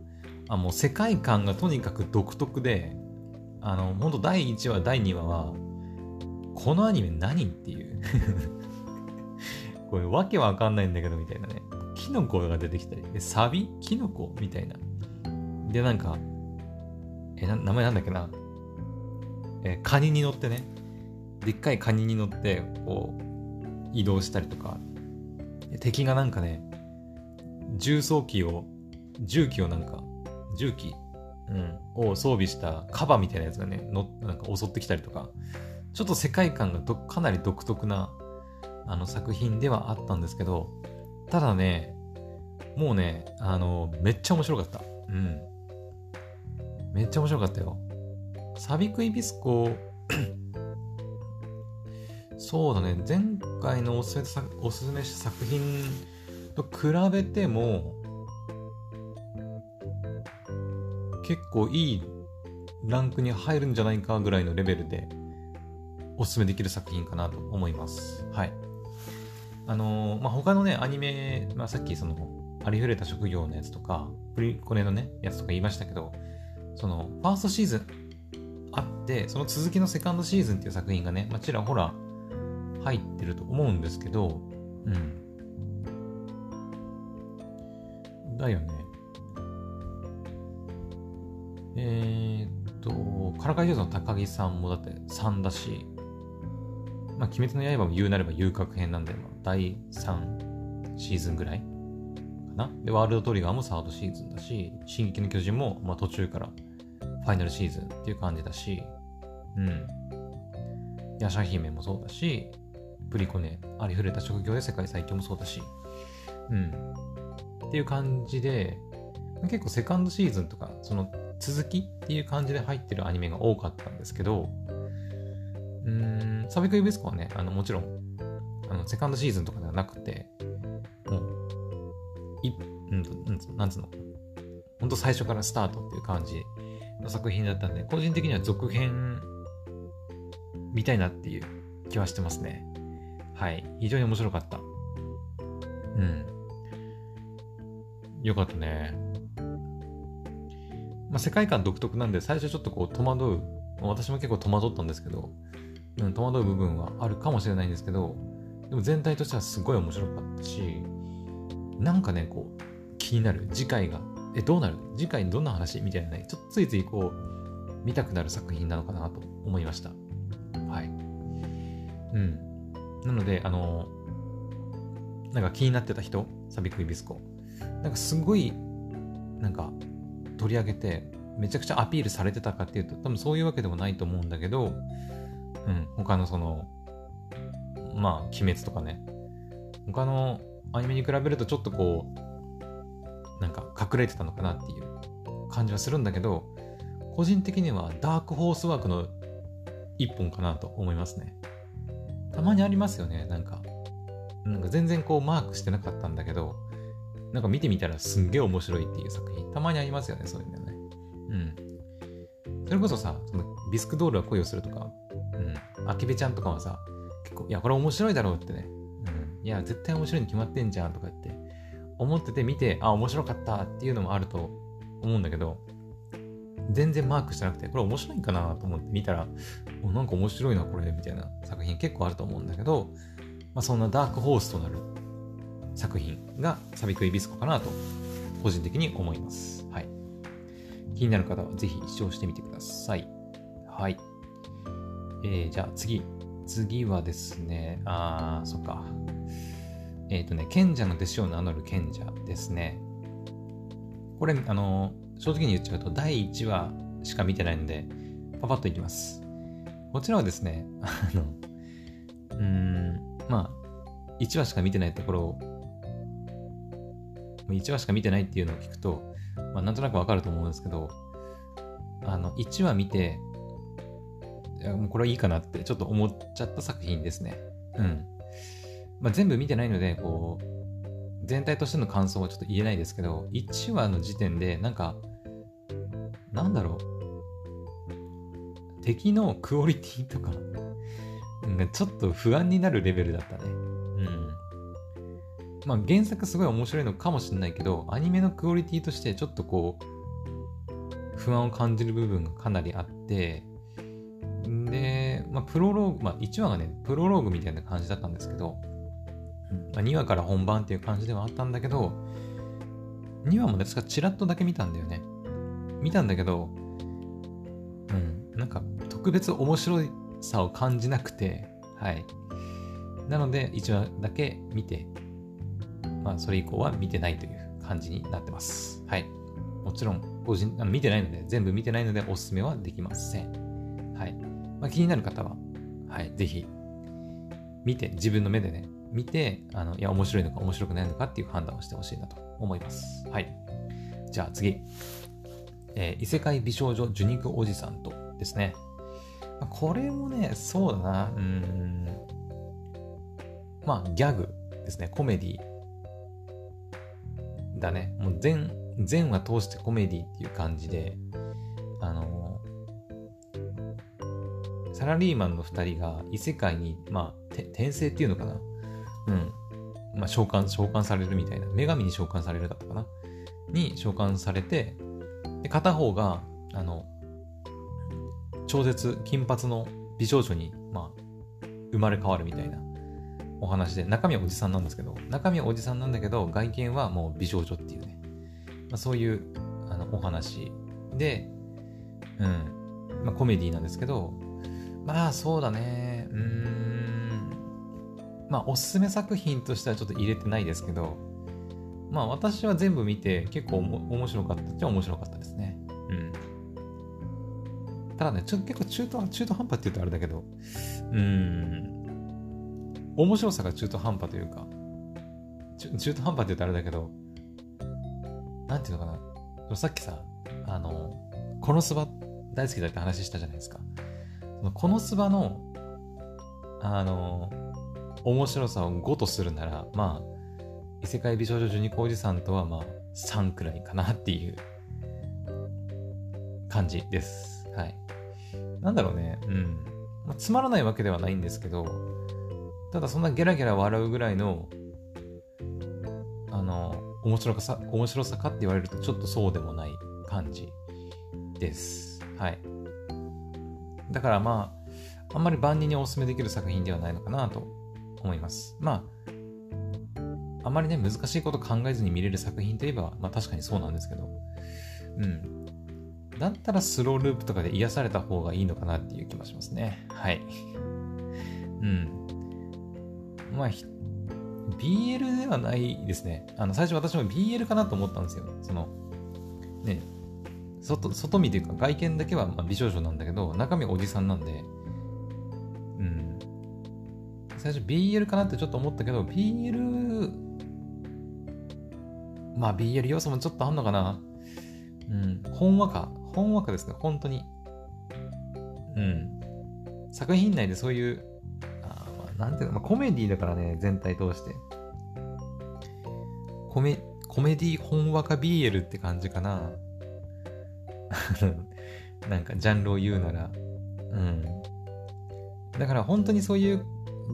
あもう世界観がとにかく独特で、あの、本当第1話、第2話は、このアニメ何っていう これわけわかんないんだけどみたいなね。キノコが出てきたり、サビ？キノコ？みたいな。で、なんか、え、名前なんだっけな。え、カニに乗ってね。でっかいカニに乗って、こう、移動したりとか。敵がなんかね、重装機を、重機をなんか、重機うん、を装備したカバみたいなやつがね、のなんか襲ってきたりとか、ちょっと世界観がどかなり独特なあの作品ではあったんですけど、ただね、もうね、あの、めっちゃ面白かった。うん。めっちゃ面白かったよ。サビクイビスコ、そうだね、前回のおすすめおすすめした作品と比べても、結構いいランクに入るんじゃないかぐらいのレベルでおすすめできる作品かなと思います。はい。あのー、まあ、他のね、アニメ、まあ、さっきその、ありふれた職業のやつとか、プリコネのね、やつとか言いましたけど、その、ファーストシーズンあって、その続きのセカンドシーズンっていう作品がね、まあ、ちらほら入ってると思うんですけど、うん。だよね。えー、っと、からかい上手の高木さんもだって3だし、まあ、鬼滅の刃も言うなれば遊郭編なんで、まあ、第3シーズンぐらいかな。で、ワールドトリガーもサードシーズンだし、進撃の巨人も、まあ、途中からファイナルシーズンっていう感じだし、うん。ヤシャ姫もそうだし、プリコネ、ありふれた職業で世界最強もそうだし、うん。っていう感じで、結構セカンドシーズンとか、その続きっていう感じで入ってるアニメが多かったんですけど、うーん、サビクイベスコはね、あの、もちろん、あの、セカンドシーズンとかではなくて、もう、い、うん、なんつうの、ほんと最初からスタートっていう感じの作品だったんで、個人的には続編見たいなっていう気はしてますね。はい。非常に面白かった。うん。よかったね。まあ、世界観独特なんで、最初ちょっとこう戸惑う。私も結構戸惑ったんですけど、うん、戸惑う部分はあるかもしれないんですけど、でも全体としてはすごい面白かったし、なんかね、こう、気になる。次回が、え、どうなる？次回どんな話？みたいなね、ちょっとついついこう、見たくなる作品なのかなと思いました。はい。うん。なので、あの、なんか気になってた人、サビクイビスコ。なんかすごい、なんか、取り上げて、めちゃくちゃアピールされてたかっていうと、多分そういうわけでもないと思うんだけど、うん、他のその、まあ、鬼滅とかね、他のアニメに比べるとちょっとこう、なんか隠れてたのかなっていう感じはするんだけど、個人的にはダークホースワークの一本かなと思いますね。たまにありますよね、なんか。なんか全然こうマークしてなかったんだけど、なんか見てみたらすんげえ面白いっていう作品、たまにありますよね、そういうのね。うん。それこそさ、そのビスクドールは恋をするとか、うん。アキベちゃんとかはさ、結構、いや、これ面白いだろうってね。うん。いや、絶対面白いに決まってんじゃんとか言って、思ってて見て、あ、面白かったっていうのもあると思うんだけど、全然マークしてなくて、これ面白いんかなと思って見たら、おなんか面白いな、これ、みたいな作品結構あると思うんだけど、まあ、そんなダークホースとなる作品がサビクイビスコかなと、個人的に思います。はい。気になる方はぜひ視聴してみてください。はい。えー、じゃあ次。次はですね、あー、そっか。えっ、ー、とね、賢者の弟子を名乗る賢者ですね。これ、あの、正直に言っちゃうと、第1話しか見てないので、パパッといきます。こちらはですね、あの、うーん、まあ、1話しか見てないところを、1話しか見てないっていうのを聞くと、まあ、なんとなくわかると思うんですけど、あの、1話見て、いやもうこれはいいかなってちょっと思っちゃった作品ですね。うん。まあ、全部見てないので、こう、全体としての感想はちょっと言えないですけど、1話の時点で、なんか、なんだろう。敵のクオリティとか、ちょっと不安になるレベルだったね。うん。まあ原作すごい面白いのかもしれないけど、アニメのクオリティとしてちょっとこう、不安を感じる部分がかなりあって、で、まあ、プロローグ、まあ、1話がね、プロローグみたいな感じだったんですけど、まあ、2話から本番っていう感じではあったんだけど、2話もね、確かチラッとだけ見たんだよね。見たんだけど、うん、なんか特別面白さを感じなくて、はい。なので、1話だけ見て、まあ、それ以降は見てないという感じになってます。はい。もちろん、個人、あの見てないので、全部見てないので、おすすめはできません。はい。まあ、気になる方は、はい、ぜひ、見て、自分の目でね、見て、あの、いや、面白いのか面白くないのかっていう判断をしてほしいなと思います。はい。じゃあ次。えー、異世界美少女受肉おじさんとですね。これもね、そうだな。うん。まあ、ギャグですね。コメディだね。もう全、全話通してコメディっていう感じで、あの、サラリーマンの二人が異世界に、まあ、転生っていうのかな。うん。まあ、召喚、召喚されるみたいな。女神に召喚されるだったかな。に召喚されて、で片方が、あの、超絶金髪の美少女に、まあ、生まれ変わるみたいなお話で、中身はおじさんなんですけど、中身はおじさんなんだけど、外見はもう美少女っていうね、まあ、そういうあのお話で、うん、まあ、コメディなんですけど、まあそうだね、うん、まあおすすめ作品としてはちょっと入れてないですけど、まあ私は全部見て結構面白かったっちゃ面白かったですね。うん。ただね、ちょっと結構中途中途半端って言うとあれだけど、うーん、面白さが中途半端というか、中途半端って言うとあれだけど、なんていうのかな、さっきさ、あの、このスバ大好きだって話したじゃないですか。このスバの、あの、面白さを5とするなら、まあ、異世界美少女ジュニコおじさんとはまあ3くらいかなっていう感じです。はい。なんだろうね。うん。まあ、つまらないわけではないんですけど、ただそんなゲラゲラ笑うぐらいの、あの、面白さ、面白さかって言われるとちょっとそうでもない感じです。はい。だからまあ、あんまり万人にお勧めできる作品ではないのかなと思います。まああ、まりね、難しいこと考えずに見れる作品といえば、まあ確かにそうなんですけど、うん。だったらスローループとかで癒された方がいいのかなっていう気もしますね。はい。うん。まあ、BL ではないですね。あの、最初私も BL かなと思ったんですよ。その、ね、外、外見というか外見だけはま美少女なんだけど、中身おじさんなんで、うん。最初 BL かなってちょっと思ったけど、BL まあ BL 要素もちょっとあんのかな。うん。本話か。本話かですね。本当に。うん。作品内でそういう、あまあ、なんていうの、まあ、コメディだからね、全体通して。コメ、コメディ本話か BL って感じかな。なんかジャンルを言うなら。うん。だから本当にそういう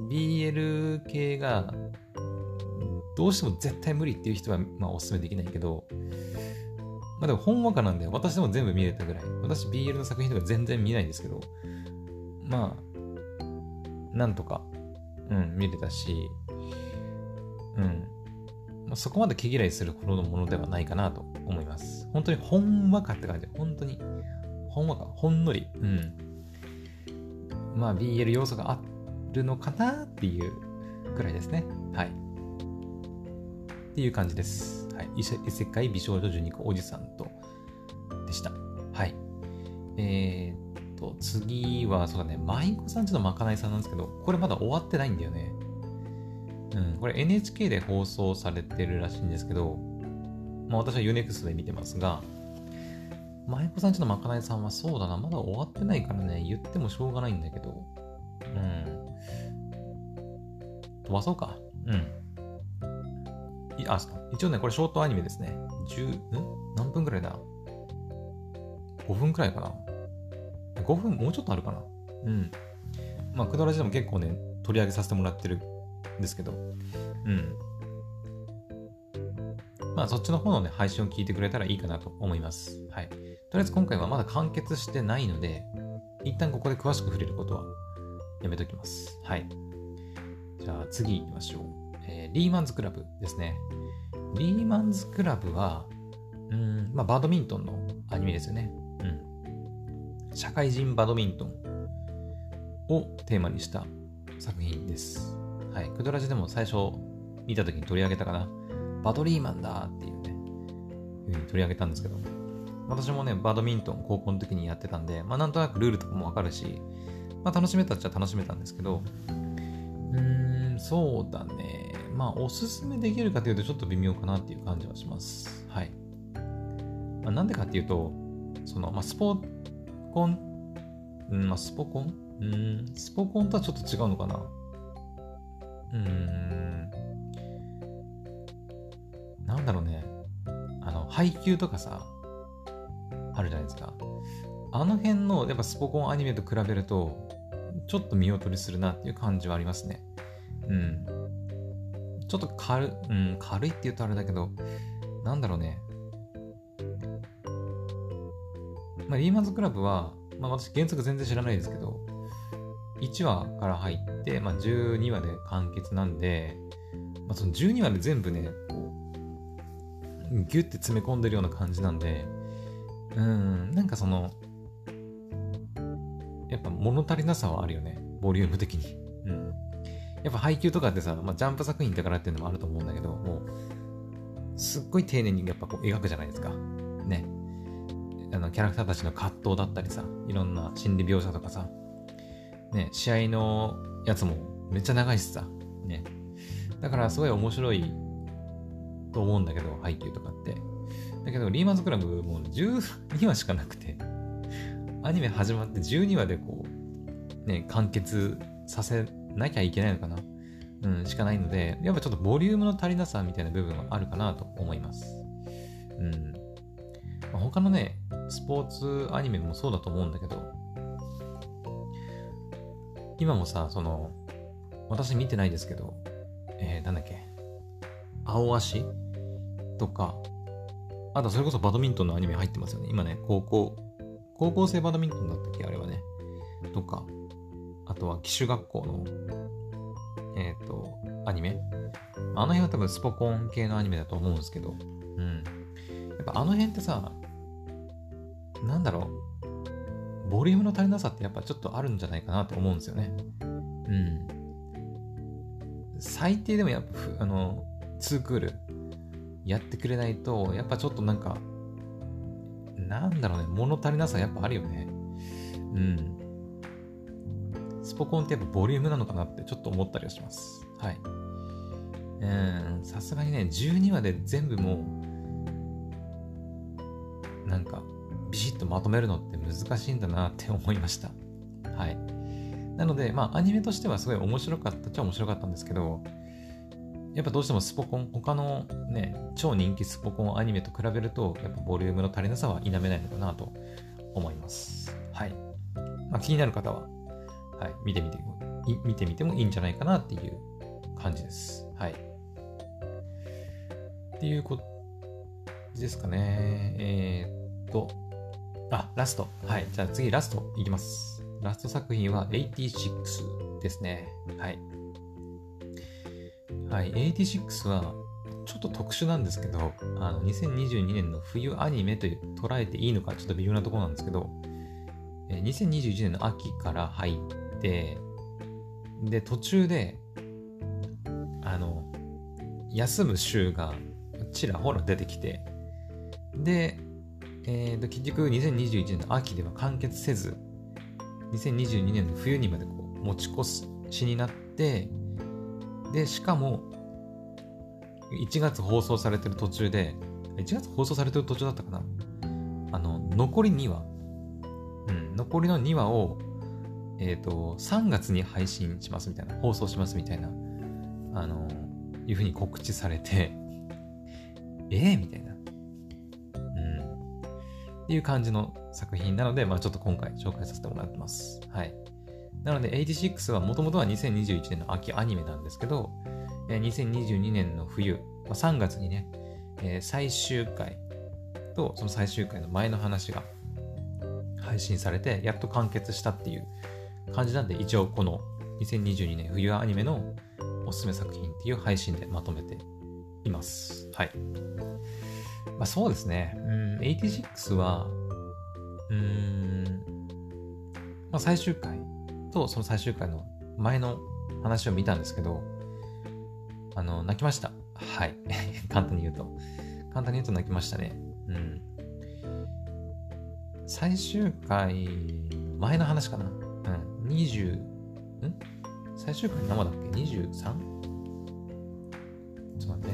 BL 系がどうしても絶対無理っていう人は、まあ、おすすめできないけど、まあでも本話家なんで、私でも全部見れたぐらい。私 BL の作品とか全然見ないんですけど、まあ、なんとか、うん、見れたし、うん。まあ、そこまで毛嫌いするほどのものではないかなと思います。本当に本話家って感じ、本当に、本話家、ほんのり、うん。まあ BL 要素があるのかなっていうくらいですね。はい。っていう感じです。はい。異世界美少女ジュニコおじさんと、でした。はい。えー、っと、次は、そうだね、舞妓さんちのまかないさんなんですけど、これまだ終わってないんだよね。うん、これ NHK で放送されてるらしいんですけど、まあ私は UNEXT で見てますが、舞妓さんちのまかないさんはそうだな、まだ終わってないからね、言ってもしょうがないんだけど、うん。飛ばそうか。うん。あ、一応ね、これショートアニメですね。10、ん何分くらいだ ?5 分くらいかな ?5 分？もうちょっとあるかな？うん。まあ、クドラジでも結構ね、取り上げさせてもらってるんですけど、うん。まあ、そっちの方のね、配信を聞いてくれたらいいかなと思います。はい。とりあえず今回はまだ完結してないので、一旦ここで詳しく触れることはやめときます。はい。じゃあ次行きましょう。えー、リーマンズクラブですね。リーマンズクラブは、うん、まあ、バドミントンのアニメですよね。うん。社会人バドミントンをテーマにした作品です。はい。クドラジでも最初見た時に取り上げたかな。バドリーマンだっていうね、ふうに取り上げたんですけど、私もね、バドミントン高校の時にやってたんで、まあなんとなくルールとかもわかるし、まあ、楽しめたっちゃ楽しめたんですけど、うーん、そうだね。まあ、おすすめできるかというとちょっと微妙かなっていう感じはします。はい。まあ、なんでかっていうと、その、まあ、スポコン、うん、まあ、スポコン？うん、スポコンとはちょっと違うのかな？うん、なんだろうね。あの、配給とかさ、あるじゃないですか。あの辺の、やっぱスポコンアニメと比べると、ちょっと見劣りするなっていう感じはありますね。うん。ちょっと軽、うん、軽いって言うとあれだけど、なんだろうね。まあ、リーマンズクラブは、まあ私原則全然知らないですけど、1話から入って、まあ、12話で完結なんで、まあ、その12話で全部ね、こう、ギュッて詰め込んでるような感じなんで、うん、なんかその、やっぱ物足りなさはあるよね。ボリューム的に。うん。やっぱ配給とかってさ、まあ、ジャンプ作品だからっていうのもあると思うんだけど、もう、すっごい丁寧にやっぱこう描くじゃないですか。ね。あの、キャラクターたちの葛藤だったりさ、いろんな心理描写とかさ、ね、試合のやつもめっちゃ長いしさ、ね。だからすごい面白いと思うんだけど、配給とかって。だけど、リーマンズクラブもう12話しかなくて、アニメ始まって12話でこう、ね、完結させなきゃいけないのかな？うん、しかないので、やっぱちょっとボリュームの足りなさみたいな部分はあるかなと思います。うん。ま、他のね、スポーツアニメもそうだと思うんだけど、今もさ、その、私見てないですけど、えー、なんだっけ、青足？とか、あとそれこそバドミントンのアニメ入ってますよね。今ね、高校、高校生バドミントンだったっけ？あれはね。とか、あとは騎手学校の、えっ、ー、と、アニメ。あの辺は多分スポコン系のアニメだと思うんですけど、うん。やっぱあの辺ってさ、なんだろう、ボリュームの足りなさってやっぱちょっとあるんじゃないかなと思うんですよね。うん。最低でもやっぱ、あの、2クールやってくれないと、やっぱちょっとなんか、なんだろうね、物足りなさやっぱあるよね。うん。スポコンってやっぱボリュームなのかなってちょっと思ったりはします。はい。うん、さすがにね、12話で全部もう、なんか、ビシッとまとめるのって難しいんだなって思いました。はい。なので、まあ、アニメとしてはすごい面白かったっちゃ面白かったんですけど、やっぱどうしてもスポコン、他のね、超人気スポコンアニメと比べると、やっぱボリュームの足りなさは否めないのかなと思います。はい。まあ、気になる方は、はい、見てみて見てみてもいいんじゃないかなっていう感じです。はい。っていうことですかね。えー、っと、あ、ラスト。はい。じゃあ次、ラストいきます。ラスト作品は86ですね。はい。はい。86は、ちょっと特殊なんですけど、あの、2022年の冬アニメと捉えていいのか、ちょっと微妙なところなんですけど、2021年の秋から入って、で、途中で、あの、休む週がちらほら出てきて、で、えー、と結局2021年の秋では完結せず、2022年の冬にまでこう持ち越しになって、で、しかも、1月放送されてる途中で、1月放送されてる途中だったかな？あの、残り2話。うん、残りの2話を、えっ、ー、と、3月に配信しますみたいな、放送しますみたいな、あの、いうふうに告知されて、え えー、みたいな。うんっていう感じの作品なので、まあ、ちょっと今回紹介させてもらってます。はい。なので、86はもともとは2021年の秋アニメなんですけど、2022年の冬、まあ、3月にね、え、最終回とその最終回の前の話が配信されて、やっと完結したっていう感じなんで、一応この2022年冬アニメのおすすめ作品っていう配信でまとめています。はい。まあそうですね。うん、86は、うん、まあ最終回とその最終回の前の話を見たんですけど、あの、泣きました。はい。簡単に言うと。簡単に言うと泣きましたね。うん。最終回、前の話かな。うん。20、ん？最終回生だっけ ?23? ちょっと待って。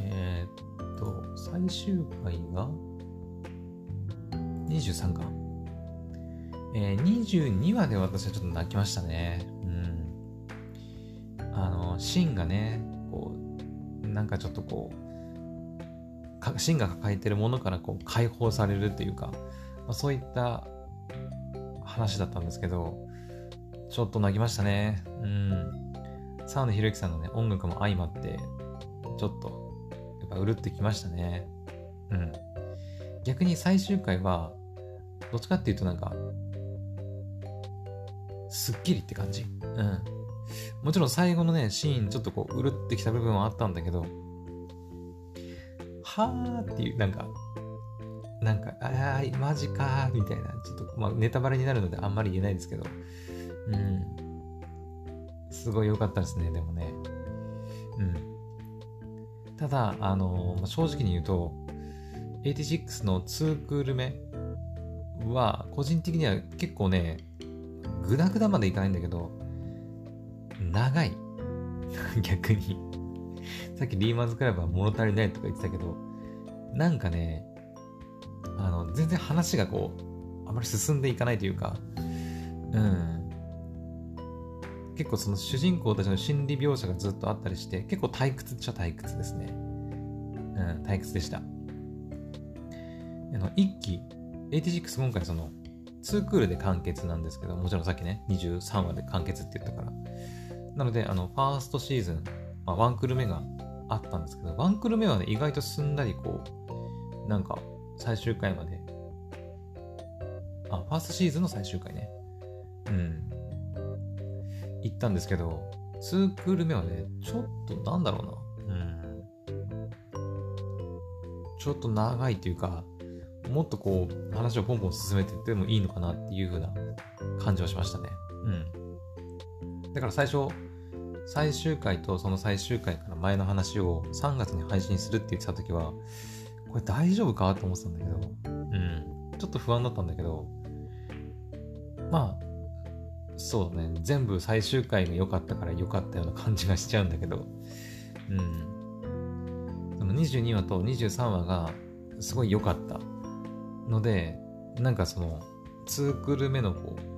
えー、っと、最終回が23か。えー、22話で私はちょっと泣きましたね。うん。あの、シンがね、こう、なんかちょっとこう、シンが抱えてるものからこう解放されるというか、まあ、そういった話だったんですけど、ちょっと泣きましたね。うん。沢野博之さんのね、音楽も相まって、ちょっと、やっぱうるってきましたね。うん。逆に最終回は、どっちかっていうとなんか、すっきりって感じ。うん。もちろん最後のね、シーン、ちょっとこう、うるってきた部分はあったんだけど、はーっていう、なんか、なんか、ああ、マジかー、みたいな、ちょっと、まあ、ネタバレになるのであんまり言えないですけど、うん。すごい良かったですね、でもね。うん。ただ、あのー、正直に言うと、86の2クール目は、個人的には結構ね、グダグダまでいかないんだけど、長い。逆にさっきリーマンズクラブは物足りないとか言ってたけど、なんかね、あの、全然話がこう、あまり進んでいかないというか、うん。結構その主人公たちの心理描写がずっとあったりして、結構退屈っちゃ退屈ですね。うん、退屈でした。あの、一期、86今回その、2クールで完結なんですけど、もちろんさっきね、23話で完結って言ったから。なので、あの、ファーストシーズン、まあ、ワンクール目があったんですけど、ワンクール目はね、意外とすんなりこう、なんか、最終回まで、あ、ファーストシーズンの最終回ね。うん。行ったんですけど、2クール目はね、ちょっとなんだろうな。うん。ちょっと長いというか、もっとこう、話をポンポン進めていってもいいのかなっていう風な感じはしましたね。うん。だから最初、最終回とその最終回から前の話を3月に配信するって言ってた時は、これ大丈夫かと思ってたんだけど、うん。ちょっと不安だったんだけど、まあ、そうだね。全部最終回が良かったから良かったような感じがしちゃうんだけど、うん。その22話と23話がすごい良かったので、なんかその、2クール目のこう、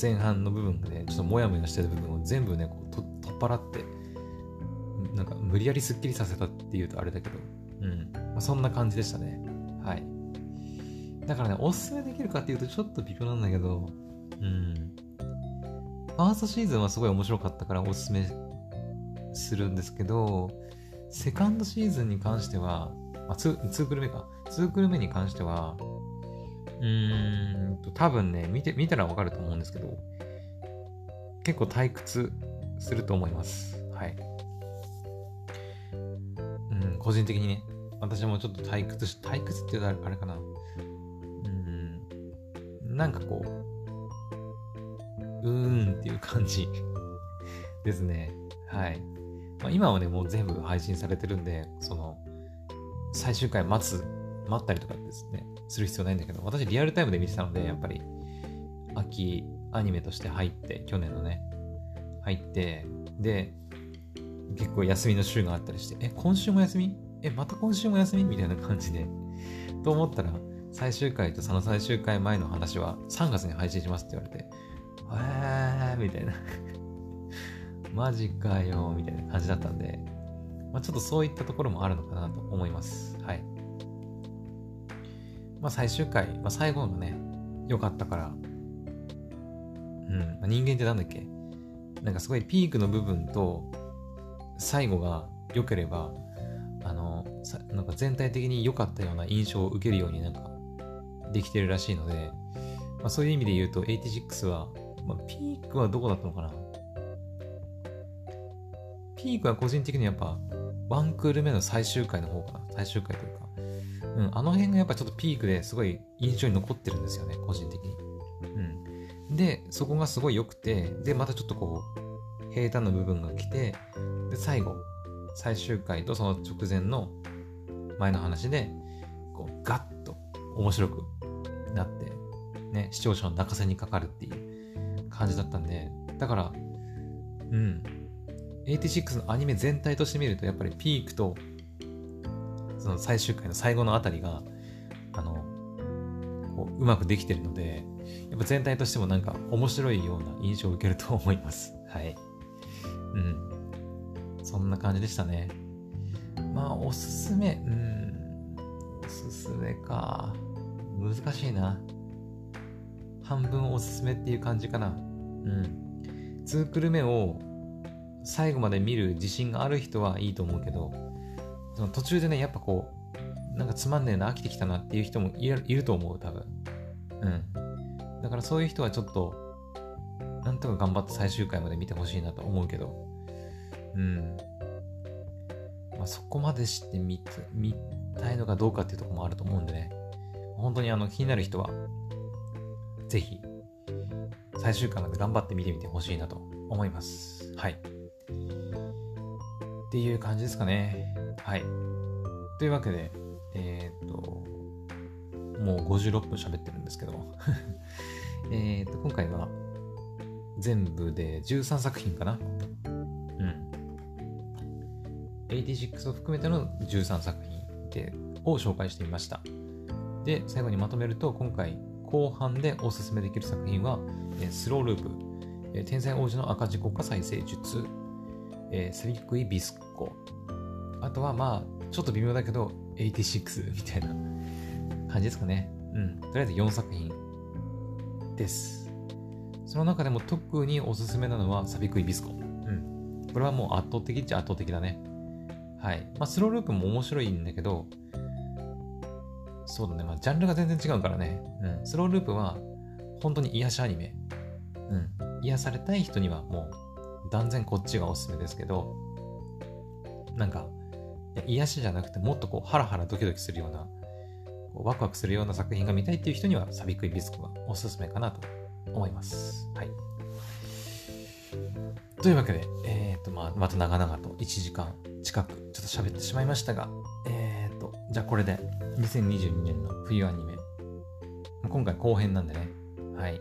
前半の部分で、ちょっとモヤモヤしてる部分を全部ね、こう取っ払って、なんか無理やりスッキリさせたっていうとあれだけど、うん。まあ、そんな感じでしたね。はい。だからね、おすすめできるかっていうとちょっと微妙なんだけど、うん。ファーストシーズンはすごい面白かったからおすすめするんですけど、セカンドシーズンに関しては、あ、2, 2クル目か。2クル目に関しては、うーんと、多分ね、見て、見たらわかると思うんですけど、結構退屈すると思います。はい。うん、個人的にね、私もちょっと退屈し、退屈って言うとあれかな。うん、なんかこう、うーんっていう感じ ですね。はい。まあ、今はね、もう全部配信されてるんで、その、最終回待つ、待ったりとかですね、する必要ないんだけど、私リアルタイムで見てたので、やっぱり、秋アニメとして入って、去年のね、入って、で、結構休みの週があったりして、え、今週も休みえ、また今週も休み？みたいな感じで。と思ったら、最終回とその最終回前の話は3月に配信しますって言われて、えーみたいなマジかよみたいな感じだったんで、まあ、ちょっとそういったところもあるのかなと思います。はい。まあ最終回、まあ最後のね、良かったから、うん、まあ、人間ってなんだっけ？なんかすごいピークの部分と最後が良ければ、なんか全体的に良かったような印象を受けるようになんかできてるらしいので、まあ、そういう意味で言うと86は、まあ、ピークはどこだったのかな？ピークは個人的にやっぱワンクール目の最終回の方かな？最終回というか。うん、あの辺がやっぱちょっとピークですごい印象に残ってるんですよね、個人的に。うん。で、そこがすごい良くて、で、またちょっとこう、平坦な部分が来て、で、最後、最終回とその直前の前の話で、こう、ガッと面白くなって、ね、視聴者の泣かせにかかるっていう感じだったんで、だから、うん、86のアニメ全体として見ると、やっぱりピークと、その最終回の最後のあたりが、あの、こううまくできてるので、やっぱ全体としてもなんか面白いような印象を受けると思います。はい。うん。そんな感じでしたね。まあ、おすすめ、うん、おすすめか。難しいな。半分おすすめっていう感じかな。うん。ツークル目を最後まで見る自信がある人はいいと思うけど、その途中でね、やっぱこう、なんかつまんねえな、飽きてきたなっていう人もいると思う、多分。うん。だからそういう人はちょっと、なんとか頑張って最終回まで見てほしいなと思うけど、うん。まあ、そこまでして見見たいのかどうかっていうとこもあると思うんでね。本当にあの気になる人は、ぜひ、最終回まで頑張って見てみてほしいなと思います。はい。っていう感じですかね。はい。というわけで、えっ、と、もう56分喋ってるんですけども えっと、今回は全部で13作品かな。86を含めての13作品でを紹介してみました。で、最後にまとめると、今回後半でおすすめできる作品は、スローループ、天才王子の赤字国家再生術、スリックイビスコ、あとはまあ、ちょっと微妙だけど、86 みたいな感じですかね。うん。とりあえず4作品です。その中でも特におすすめなのはサビクイビスコ。うん。これはもう圧倒的っちゃ圧倒的だね。はい。まあ、スローループも面白いんだけど、そうだね。まあ、ジャンルが全然違うからね。うん。スローループは、本当に癒しアニメ。うん。癒されたい人にはもう、断然こっちがおすすめですけど、なんか、癒しじゃなくてもっとこうハラハラドキドキするようなこうワクワクするような作品が見たいっていう人にはサビクイビスコがおすすめかなと思います。はい。というわけで、えっ、ー、と、まあ、また長々と1時間近くちょっと喋ってしまいましたが、えっ、ー、と、じゃあこれで2022年の冬アニメ、今回後編なんでね、はい。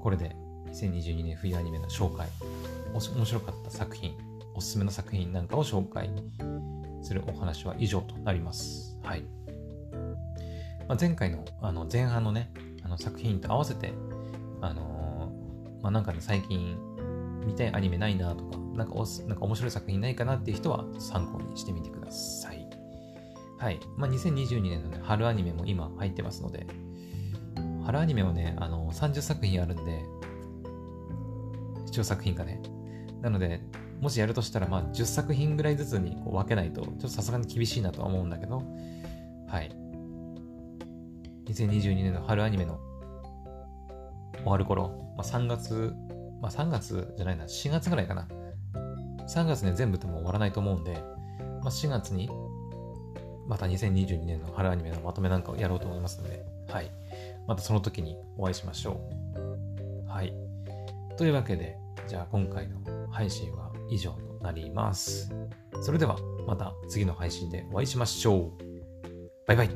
これで2022年冬アニメの紹介、お面白かった作品、おすすめの作品なんかを紹介するお話は以上となります。はい。まあ、前回のあの前半のね、あの作品と合わせて、あのー、まあ、なんかね、最近見たいアニメないなとか、なんかおなんか面白い作品ないかなっていう人は参考にしてみてください。はい。まあ、2022年のね、春アニメも今入ってますので、春アニメはね、あの30作品あるんで、視聴作品がね。なので、もしやるとしたら、まあ、10作品ぐらいずつにこう分けないと、ちょっとさすがに厳しいなとは思うんだけど、はい。2022年の春アニメの終わる頃、まあ、3月、まあ、3月じゃないな、4月ぐらいかな。3月ね、全部ってもう終わらないと思うんで、まあ、4月に、また2022年の春アニメのまとめなんかをやろうと思いますので、はい。またその時にお会いしましょう。はい。というわけで、じゃあ今回の配信は以上となります。それではまた次の配信でお会いしましょう。バイバイ。